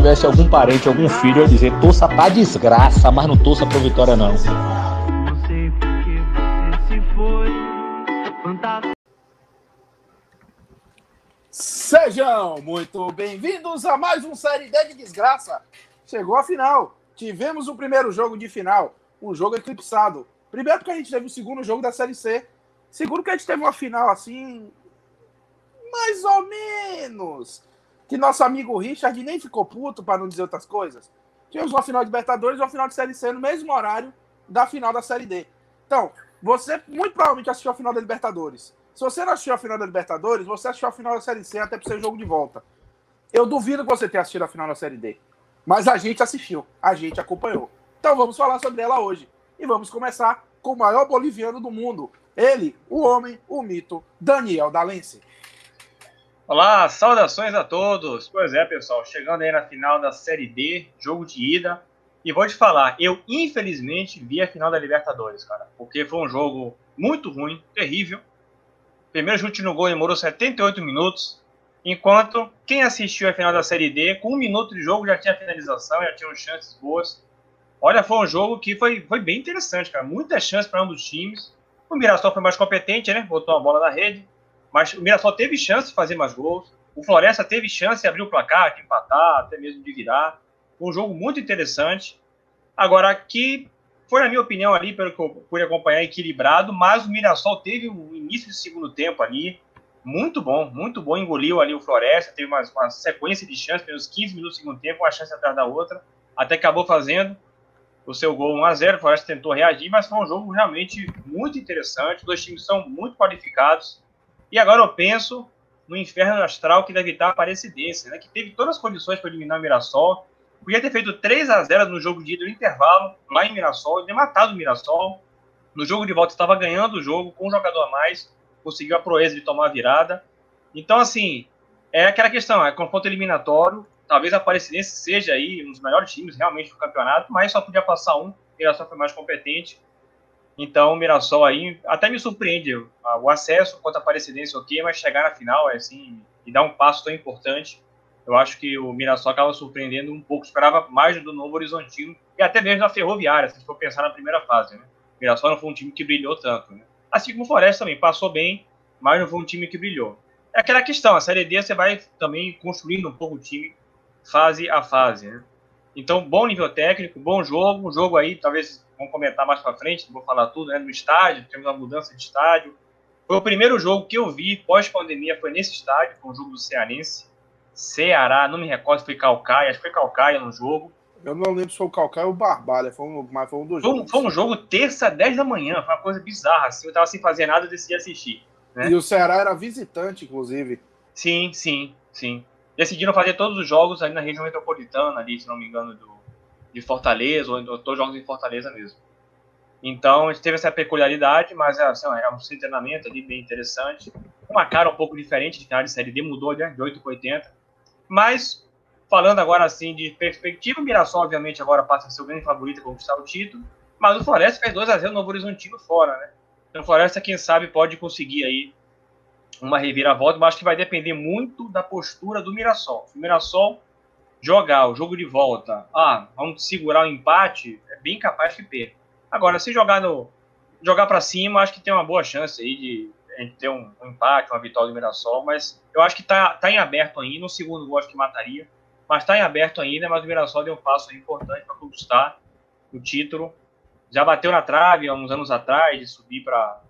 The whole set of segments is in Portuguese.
tivesse algum parente, algum filho, eu ia dizer, torça pra desgraça, mas não torça pra vitória não. Sejam muito bem-vindos a mais um Série D de Desgraça. Chegou a final. Tivemos o primeiro jogo de final, um jogo eclipsado. Primeiro porque a gente teve o segundo jogo da Série C. Segundo que a gente teve uma final assim, mais ou menos. Que nosso amigo Richard nem ficou puto, para não dizer outras coisas. Tivemos uma final de Libertadores e uma final de Série C no mesmo horário da final da Série D. Então, você muito provavelmente assistiu a final da Libertadores. Se você não assistiu a final da Libertadores, você assistiu a final da Série C até para ser jogo de volta. Eu duvido que você tenha assistido a final da Série D. Mas a gente assistiu, a gente acompanhou. Então vamos falar sobre ela hoje. E vamos começar com o maior boliviano do mundo. Ele, o homem, o mito, Daniel Dalense. Olá, saudações a todos. Pois é, pessoal, chegando aí na final da Série D, jogo de ida. E vou te falar, eu infelizmente vi a final da Libertadores, cara, porque foi um jogo muito ruim, terrível. Primeiro chute no gol demorou 78 minutos, enquanto quem assistiu a final da Série D, com um minuto de jogo já tinha finalização, já tinha chances boas. Olha, foi um jogo que foi, foi bem interessante, cara. Muitas chances para ambos os times. O Mirassol foi mais competente, né? Botou a bola na rede. Mas o Mirassol teve chance de fazer mais gols. O Floresta teve chance de abrir o placar, de empatar, até mesmo de virar. Um jogo muito interessante. Agora, aqui foi, na minha opinião, ali, pelo que eu pude acompanhar, equilibrado, mas o Mirassol teve um início de segundo tempo ali muito bom, muito bom. Engoliu ali o Floresta, teve uma, uma sequência de chances, pelos 15 minutos do segundo tempo, uma chance atrás da outra, até acabou fazendo o seu gol 1 a 0 O Floresta tentou reagir, mas foi um jogo realmente muito interessante. Os dois times são muito qualificados. E agora eu penso no inferno astral que deve estar a Aparecidense, né, que teve todas as condições para eliminar o Mirassol. Podia ter feito 3 a 0 no jogo de ida no intervalo, lá em Mirassol, e ter matado o Mirassol. No jogo de volta estava ganhando o jogo com um jogador a mais, conseguiu a proeza de tomar a virada. Então, assim, é aquela questão, é confronto eliminatório. Talvez a Aparecidense seja aí um dos melhores times realmente do campeonato, mas só podia passar um. O Mirassol foi mais competente. Então, o Mirassol aí até me surpreende. O acesso contra a Aparecidense, ok, mas chegar na final é assim, e dar um passo tão importante. Eu acho que o Mirassol acaba surpreendendo um pouco. Esperava mais do Novo Horizontino e até mesmo da Ferroviária, se for pensar na primeira fase. Né? O Mirassol não foi um time que brilhou tanto. Né? Assim como o Floresta também passou bem, mas não foi um time que brilhou. É aquela questão, a Série D você vai também construindo um pouco o time fase a fase. Né? Então, bom nível técnico, bom jogo, um jogo aí, talvez vamos comentar mais para frente, não vou falar tudo, né, no estádio, temos uma mudança de estádio. Foi o primeiro jogo que eu vi pós-pandemia, foi nesse estádio, foi um jogo do Cearense. Ceará, não me recordo se foi Calcaia, acho que foi Calcaia no jogo. Eu não lembro se foi o Calcaia ou o Barbalha, foi um, mas foi um dos foi jogos. Foi um jogo terça, 10 da manhã, foi uma coisa bizarra, assim, eu tava sem fazer nada, eu decidi assistir. Né? E o Ceará era visitante, inclusive. Sim, sim, sim. Decidiram fazer todos os jogos ali na região metropolitana, ali, se não me engano, do, de Fortaleza, ou todos jogos em Fortaleza mesmo. Então, a gente teve essa peculiaridade, mas assim, é um treinamento ali bem interessante. Uma cara um pouco diferente de final de Série D, mudou né, de 8 para 80. Mas, falando agora assim de perspectiva, o Mirassol, obviamente, agora passa a ser o grande favorito a conquistar o título. Mas o Floresta fez 2x0 no Novo Horizontino fora, né? Então, o Floresta, quem sabe, pode conseguir aí uma reviravolta, mas acho que vai depender muito da postura do Mirassol. O Mirassol jogar o jogo de volta, ah, vamos segurar o empate, é bem capaz que perca. Agora, se jogar no jogar para cima, acho que tem uma boa chance aí de, de ter um, um, empate, uma vitória do Mirassol, mas eu acho que tá, tá em aberto ainda. No segundo gol, acho que mataria, mas tá em aberto ainda. Mas o Mirassol deu um passo importante para conquistar o título. Já bateu na trave há uns anos atrás de subir para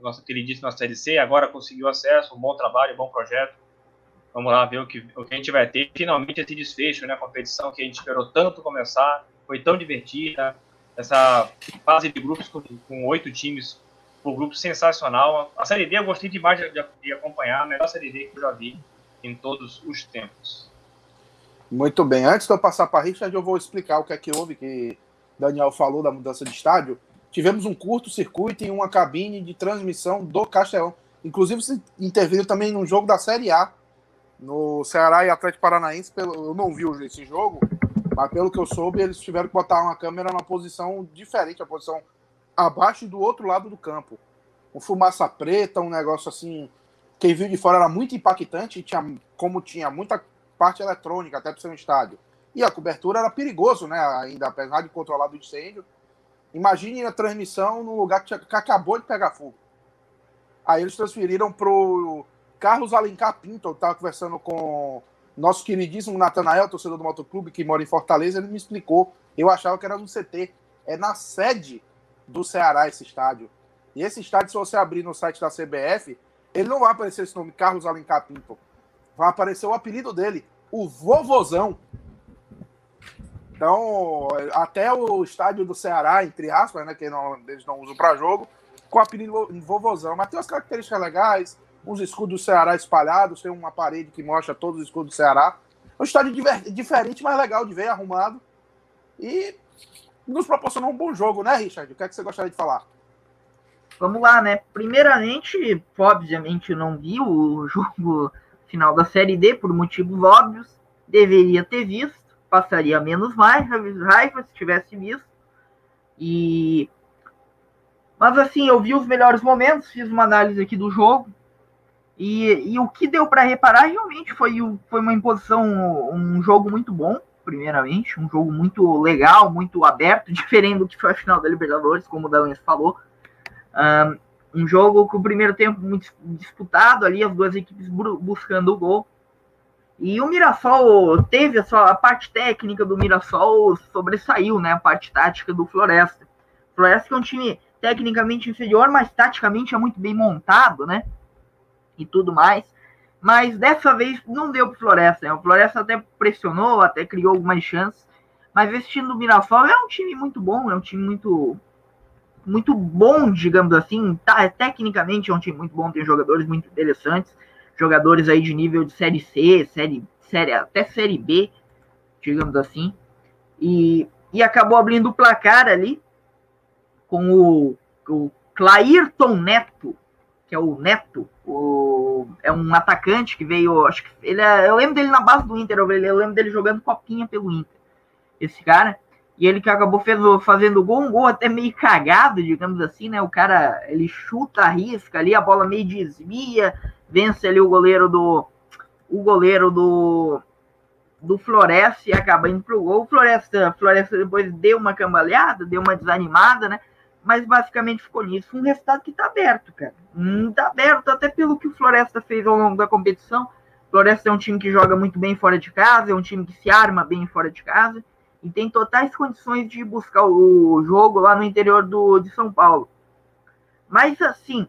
nossa queridíssima Série C, agora conseguiu acesso, um bom trabalho, um bom projeto. Vamos lá ver o que, o que a gente vai ter. Finalmente esse desfecho, né? A competição que a gente esperou tanto começar, foi tão divertida. Essa fase de grupos com oito times, um grupo sensacional. A Série D eu gostei demais de, de acompanhar, a melhor Série D que eu já vi em todos os tempos. Muito bem. Antes de eu passar para a Richard, eu vou explicar o que é que houve, que Daniel falou da mudança de estádio. Tivemos um curto-circuito em uma cabine de transmissão do Castelão. Inclusive, se interviram também num jogo da Série A, no Ceará e Atlético Paranaense. Eu não vi esse jogo, mas pelo que eu soube, eles tiveram que botar uma câmera numa posição diferente, a posição abaixo do outro lado do campo. Um fumaça preta, um negócio assim, quem viu de fora era muito impactante, tinha, como tinha muita parte eletrônica até para ser um estádio. E a cobertura era perigoso, né? Ainda, apesar de controlar o incêndio. Imagine a transmissão num lugar que, tinha, que acabou de pegar fogo. Aí eles transferiram pro Carlos Alencar Pinto, eu estava conversando com nosso queridíssimo Natanael, torcedor do Motoclube, que mora em Fortaleza, ele me explicou. Eu achava que era no CT. É na sede do Ceará esse estádio. E esse estádio, se você abrir no site da CBF, ele não vai aparecer esse nome, Carlos Alencar Pinto. Vai aparecer o apelido dele, o Vovozão. Então, até o estádio do Ceará, entre aspas, né, que não, eles não usam para jogo, com o apelido Vovozão. Mas tem umas características legais, uns escudos do Ceará espalhados, tem uma parede que mostra todos os escudos do Ceará. É um estádio diferente, mas legal de ver, arrumado. E nos proporcionou um bom jogo, né, Richard? O que é que você gostaria de falar? Vamos lá, né? Primeiramente, obviamente, não vi o jogo final da Série D por motivos óbvios. Deveria ter visto, passaria menos mais raiva se tivesse visto. E mas assim, eu vi os melhores momentos, fiz uma análise aqui do jogo. E, e o que deu para reparar realmente foi, foi uma imposição, um jogo muito bom, primeiramente, um jogo muito legal, muito aberto, diferente do que foi a final da Libertadores, como o Dalense falou. Um, jogo com o primeiro tempo muito disputado ali, as duas equipes buscando o gol. E o Mirassol teve a sua a parte técnica do Mirassol sobressaiu, né? A parte tática do Floresta. O Floresta é um time tecnicamente inferior, mas taticamente é muito bem montado, né? E tudo mais. Mas dessa vez não deu para Floresta. Né? O Floresta até pressionou, até criou algumas chances. Mas esse time do Mirassol é um time muito bom, é um time muito muito bom, digamos assim. Tá, tecnicamente é um time muito bom, tem jogadores muito interessantes, jogadores aí de nível de série C, série, série até série B, digamos assim. E, e acabou abrindo o placar ali com o, o Clairton Neto, que é o Neto, o, é um atacante que veio, acho que ele é, eu lembro dele na base do Inter, eu, lembro dele jogando copinha pelo Inter, esse cara, e ele que acabou fez, fazendo gol, um gol até meio cagado, digamos assim, né, o cara, ele chuta, arrisca ali, a bola meio desvia, vence ali o goleiro do, o goleiro do, do Floresta e acaba indo pro gol, o Floresta, Floresta depois deu uma cambaleada, deu uma desanimada, né, mas basicamente ficou nisso. Um resultado que está aberto, cara. Está aberto, até pelo que o Floresta fez ao longo da competição. Floresta é um time que joga muito bem fora de casa, é um time que se arma bem fora de casa e tem totais condições de buscar o jogo lá no interior do, de São Paulo. Mas assim,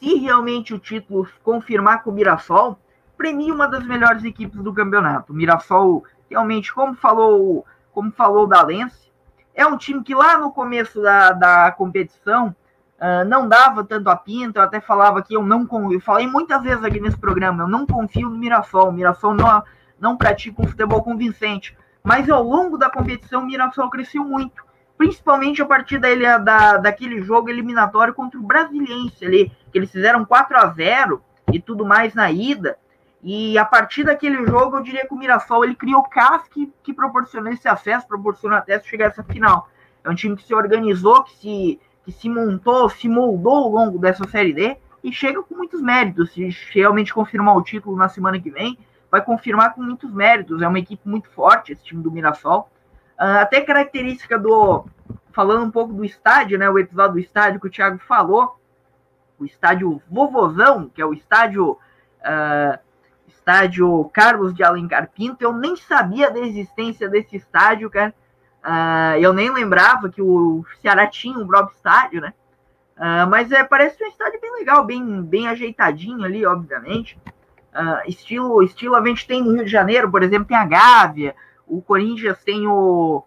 se realmente o título confirmar com o Mirassol, premia uma das melhores equipes do campeonato. O Mirassol realmente, como falou, como falou da Lens, é um time que lá no começo da, da competição uh, não dava tanto a pinta. Eu até falava que eu não eu falei muitas vezes aqui nesse programa, eu não confio no Mirassol. O Mirassol não, não pratica um futebol convincente. Mas ao longo da competição, o Mirassol cresceu muito. Principalmente a partir da, da, daquele jogo eliminatório contra o Brasiliense ali, que eles fizeram 4 a 0 e tudo mais na ida. E a partir daquele jogo, eu diria que o Mirassol ele criou casca que, que proporcionou esse acesso, proporcionou até chegar a essa final. É um time que se organizou, que se, que se montou, se moldou ao longo dessa Série D e chega com muitos méritos. Se realmente confirmar o título na semana que vem, vai confirmar com muitos méritos. É uma equipe muito forte, esse time do Mirassol. Uh, até característica do. Falando um pouco do estádio, né? O episódio do estádio que o Thiago falou. O estádio Vovozão, que é o estádio. Uh, estádio Carlos de Alencar Pinto. Eu nem sabia da existência desse estádio, cara. Uh, eu nem lembrava que o Ceará tinha um próprio estádio, né? Uh, mas é, parece um estádio bem legal, bem, bem ajeitadinho ali, obviamente. Uh, estilo, estilo a gente tem no Rio de Janeiro, por exemplo, tem a Gávea. O Corinthians tem o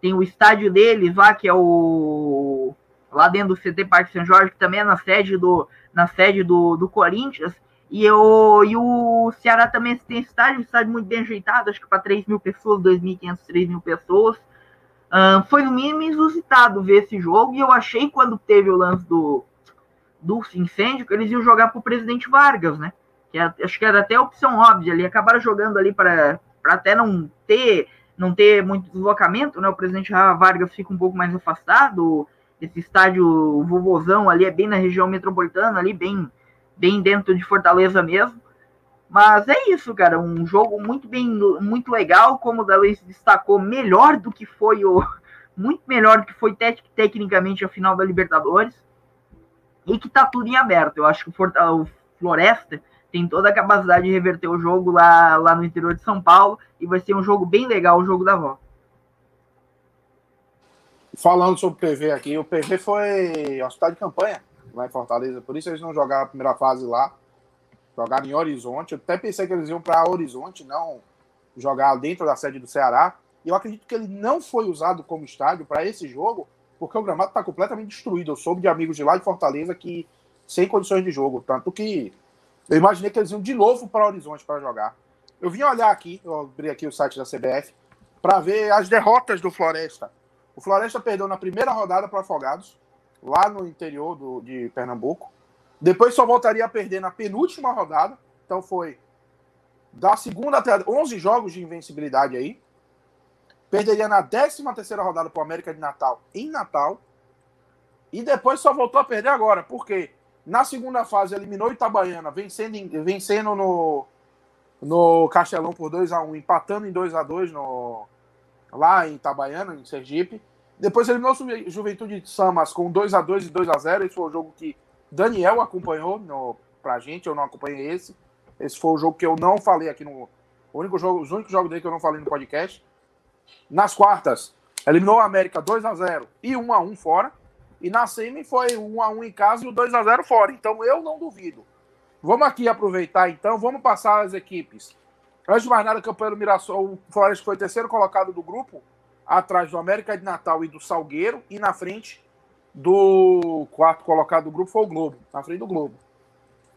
tem o estádio deles lá, que é o lá dentro do CT Parque São Jorge, que também é na sede do na sede do, do Corinthians. E, eu, e o Ceará também tem estádio, estádio muito bem ajeitado, acho que para 3 mil pessoas, 2.500, 3 mil pessoas. Uh, foi no mínimo inusitado ver esse jogo, e eu achei quando teve o lance do, do incêndio que eles iam jogar para o presidente Vargas, né? Que é, acho que era até opção óbvia ali, acabaram jogando ali para até não ter não ter muito deslocamento, né? O presidente Vargas fica um pouco mais afastado. Esse estádio vovozão ali é bem na região metropolitana, ali bem bem dentro de Fortaleza mesmo. Mas é isso, cara, um jogo muito bem, muito legal, como o Dalês destacou, melhor do que foi o muito melhor do que foi tec tecnicamente a final da Libertadores. E que tá tudo em aberto. Eu acho que o, o Floresta tem toda a capacidade de reverter o jogo lá, lá no interior de São Paulo e vai ser um jogo bem legal, o jogo da volta. Falando sobre o PV aqui, o PV foi hospital de campanha lá em Fortaleza, por isso eles não jogaram a primeira fase lá, jogaram em Horizonte. Eu até pensei que eles iam para Horizonte, não jogar dentro da sede do Ceará. E eu acredito que ele não foi usado como estádio para esse jogo, porque o gramado está completamente destruído. Eu soube de amigos de lá de Fortaleza que sem condições de jogo, tanto que eu imaginei que eles iam de novo para Horizonte para jogar. Eu vim olhar aqui, eu abri aqui o site da CBF, para ver as derrotas do Floresta. O Floresta perdeu na primeira rodada para Afogados, lá no interior do, de Pernambuco. Depois só voltaria a perder na penúltima rodada. Então foi da segunda até 11 jogos de invencibilidade aí. Perderia na 13 terceira rodada para o América de Natal em Natal. E depois só voltou a perder agora. Por quê? Na segunda fase, eliminou Itabaiana, vencendo, vencendo no, no Castelão por 2 a 1 empatando em 2 a 2 no, lá em Itabaiana, em Sergipe. Depois eliminou o Juventude de Samas com 2 a 2 e 2 a 0 Esse foi o jogo que Daniel acompanhou no, pra gente, eu não acompanhei esse. Esse foi o jogo que eu não falei aqui no. O único jogo, os únicos jogos dele que eu não falei no podcast. Nas quartas, eliminou a América 2 a 0 e 1 a 1 fora. E na semi foi 1 a 1 em casa e o 2 a 0 fora. Então eu não duvido. Vamos aqui aproveitar então, vamos passar as equipes. Antes de mais nada, campanha do Mirassol, o Floresta foi terceiro colocado do grupo, atrás do América de Natal e do Salgueiro, e na frente do quarto colocado do grupo foi o Globo, na frente do Globo.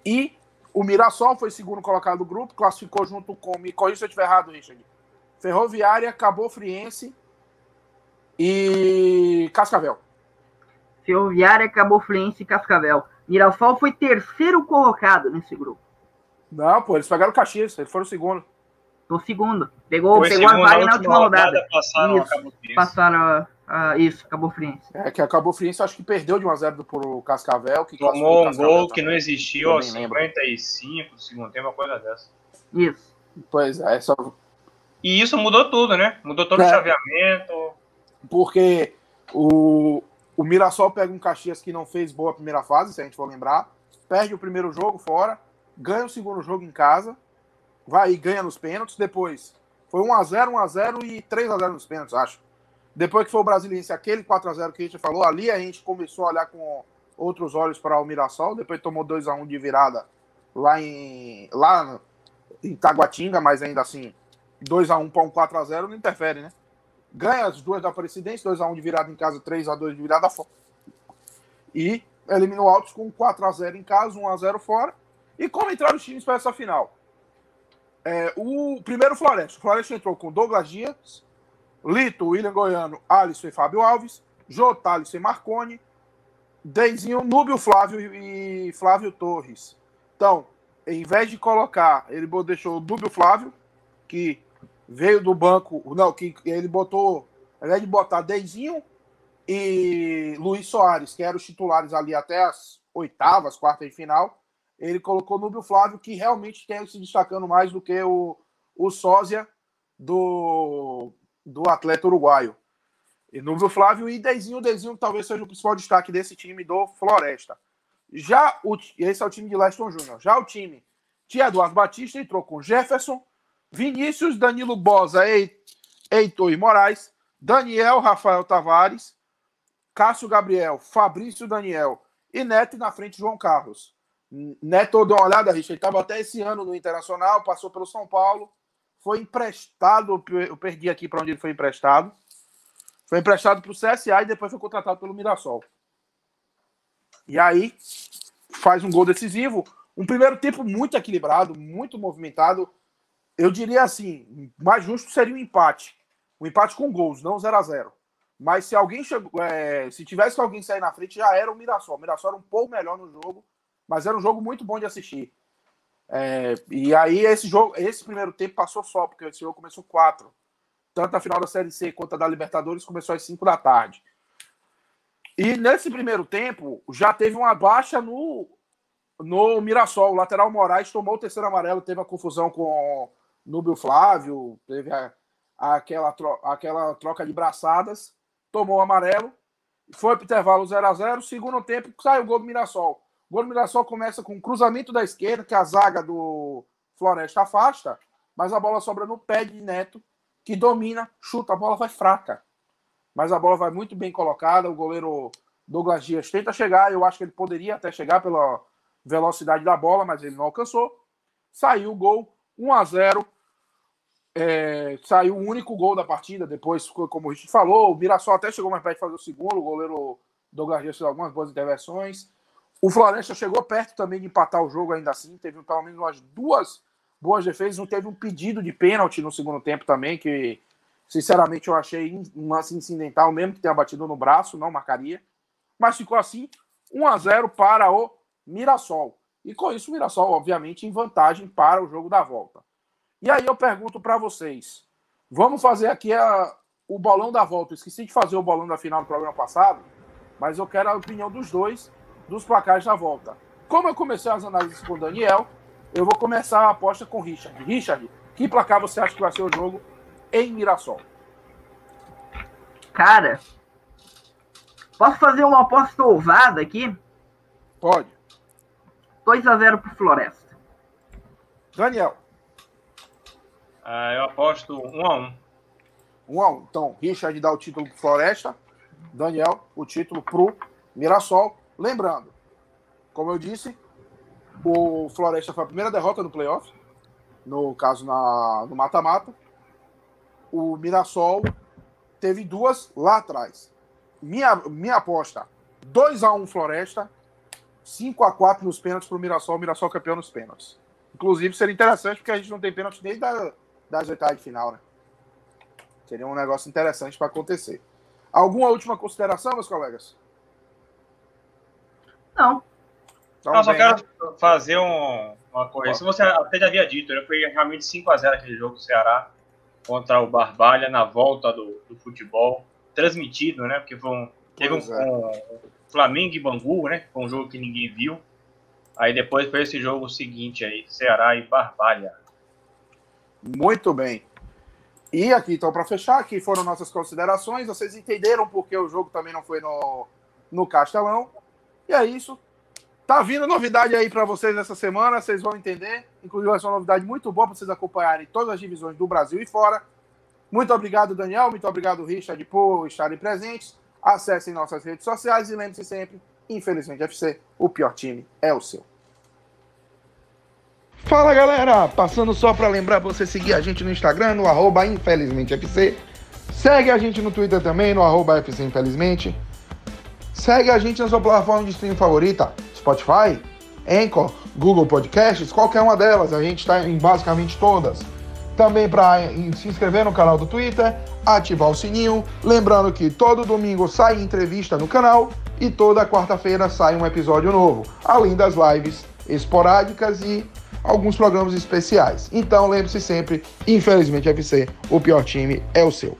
E o Mirassol foi segundo colocado do grupo, classificou junto com, me corrija se eu estiver errado, Richard, Ferroviária, Cabo Friense e Cascavel. Ferroviária, Cabo Friense e Cascavel. Mirassol foi terceiro colocado nesse grupo. Não, pô, eles pegaram o Caxias, eles foram o segundo. O segundo. Pegou, pegou a vaga na última rodada. Passaram isso, passaram a, isso, Cabo Friense. É, que a Cabo Friense acho que perdeu de 1x0 pro Cascavel. Que Tomou um gol que não existiu aos 55 do segundo tempo, uma coisa dessa. Isso. Pois é, só... E isso mudou tudo, né? Mudou todo é. o chaveamento. Porque o, o Mirassol pega um Caxias que não fez boa primeira fase, se a gente for lembrar. Perde o primeiro jogo fora, ganha o segundo jogo em casa, vai e ganha nos pênaltis. Depois foi 1x0, 1x0 e 3x0 nos pênaltis, acho. Depois que foi o Brasiliense, aquele 4x0 que a gente falou, ali a gente começou a olhar com outros olhos para o Mirassol. Depois tomou 2x1 de virada lá em, lá em Taguatinga, mas ainda assim, 2x1 para um 4x0 não interfere, né? ganha as duas da Presidência, 2x1 de virada em casa, 3x2 de virada fora. E eliminou o Altos com 4x0 em casa, 1x0 fora. E como entraram os times para essa final? É, o primeiro Floresta. O Floresta entrou com Douglas Dias, Lito, William Goiano, Alisson e Fábio Alves, Jota, Alisson e Marconi, Deizinho, Núbio Flávio e Flávio Torres. Então, em vez de colocar, ele deixou o Núbio Flávio, que veio do banco, não, que ele botou, ao invés de botar Deizinho e Luiz Soares, que eram os titulares ali até as oitavas, quartas de final, ele colocou Núbio Flávio, que realmente tem se destacando mais do que o, o sósia do, do atleta uruguaio. E Núbio Flávio e Deizinho, Deizinho talvez seja o principal destaque desse time do Floresta. Já o, esse é o time de Leston Júnior. Já o time tinha Eduardo Batista entrou com Jefferson, Vinícius, Danilo Bosa, Heitor e Moraes, Daniel, Rafael Tavares, Cássio Gabriel, Fabrício Daniel e Neto na frente João Carlos. Neto deu uma olhada, Richard, ele estava até esse ano no Internacional, passou pelo São Paulo, foi emprestado, eu perdi aqui para onde ele foi emprestado. Foi emprestado para o CSA e depois foi contratado pelo Mirassol. E aí faz um gol decisivo. Um primeiro tempo muito equilibrado, muito movimentado eu diria assim, mais justo seria um empate. Um empate com gols, não 0 a 0 Mas se alguém chegou, é, se tivesse alguém sair na frente, já era o Mirassol. O Mirassol era um pouco melhor no jogo, mas era um jogo muito bom de assistir. É, e aí esse jogo, esse primeiro tempo passou só, porque esse jogo começou 4. Tanto a final da Série C quanto a da Libertadores começou às 5 da tarde. E nesse primeiro tempo já teve uma baixa no no Mirassol. O lateral Moraes tomou o terceiro amarelo, teve a confusão com Núbio Flávio, teve a, aquela, tro, aquela troca de braçadas, tomou o amarelo, foi para o intervalo 0x0. Segundo tempo, sai o gol do Mirassol. O gol do Mirassol começa com um cruzamento da esquerda, que a zaga do Floresta afasta, mas a bola sobra no pé de Neto, que domina, chuta, a bola vai fraca. Mas a bola vai muito bem colocada, o goleiro Douglas Dias tenta chegar, eu acho que ele poderia até chegar pela velocidade da bola, mas ele não alcançou. Saiu o gol, 1 a 0 é, saiu o único gol da partida, depois, como a gente falou, o Mirassol até chegou mais perto de fazer o segundo, o goleiro Douglas Dias fez algumas boas intervenções. O Floresta chegou perto também de empatar o jogo ainda assim, teve pelo menos umas duas boas defesas, não teve um pedido de pênalti no segundo tempo também, que sinceramente eu achei um lance incidental, mesmo que tenha batido no braço, não marcaria. Mas ficou assim, 1 a 0 para o Mirassol. E com isso o Mirassol, obviamente, em vantagem para o jogo da volta. E aí eu pergunto para vocês: vamos fazer aqui a, o bolão da volta. Esqueci de fazer o bolão da final do programa passado, mas eu quero a opinião dos dois dos placares da volta. Como eu comecei as análises com o Daniel, eu vou começar a aposta com o Richard. Richard, que placar você acha que vai ser o jogo em Mirassol? Cara, posso fazer uma aposta ousada aqui? Pode. 2 a 0 pro Floresta. Daniel. Ah, eu aposto 1 a 1 1 a 1 Então, Richard dá o título pro Floresta. Daniel, o título pro Mirassol. Lembrando, como eu disse, o Floresta foi a primeira derrota no playoff. No caso, na, no mata-mata. O Mirassol teve duas lá atrás. Minha, minha aposta: 2 a 1 Floresta, 5 a 4 nos pênaltis para o Mirassol, Mirassol campeão nos pênaltis. Inclusive, seria interessante porque a gente não tem pênalti nem da, das oitavas de final, né? Seria um negócio interessante para acontecer. Alguma última consideração, meus colegas? Não. Então, eu só bem, quero né? fazer um, uma correção. Você até já havia dito, né? foi realmente 5x0 aquele jogo do Ceará contra o Barbalha na volta do, do futebol, transmitido, né? Porque foi um, teve um, é. um Flamengo e Bangu, né? Foi um jogo que ninguém viu. Aí depois foi esse jogo seguinte aí, Ceará e Barbalha. Muito bem. E aqui, então, para fechar, aqui foram nossas considerações. Vocês entenderam porque o jogo também não foi no, no Castelão. E é isso. Tá vindo novidade aí para vocês essa semana, vocês vão entender. Inclusive, ser uma novidade muito boa para vocês acompanharem todas as divisões do Brasil e fora. Muito obrigado, Daniel. Muito obrigado, Richard, por estarem presentes. Acessem nossas redes sociais e lembre-se sempre: infelizmente, FC, o pior time é o seu. Fala galera, passando só para lembrar você seguir a gente no Instagram, no arroba infelizmentefc. Segue a gente no Twitter também, no arroba. Segue a gente na sua plataforma de streaming favorita, Spotify, Anchor, Google Podcasts, qualquer uma delas. A gente está em basicamente todas. Também para se inscrever no canal do Twitter, ativar o sininho. Lembrando que todo domingo sai entrevista no canal e toda quarta-feira sai um episódio novo, além das lives esporádicas e alguns programas especiais. Então lembre-se sempre, infelizmente FC, o pior time é o seu.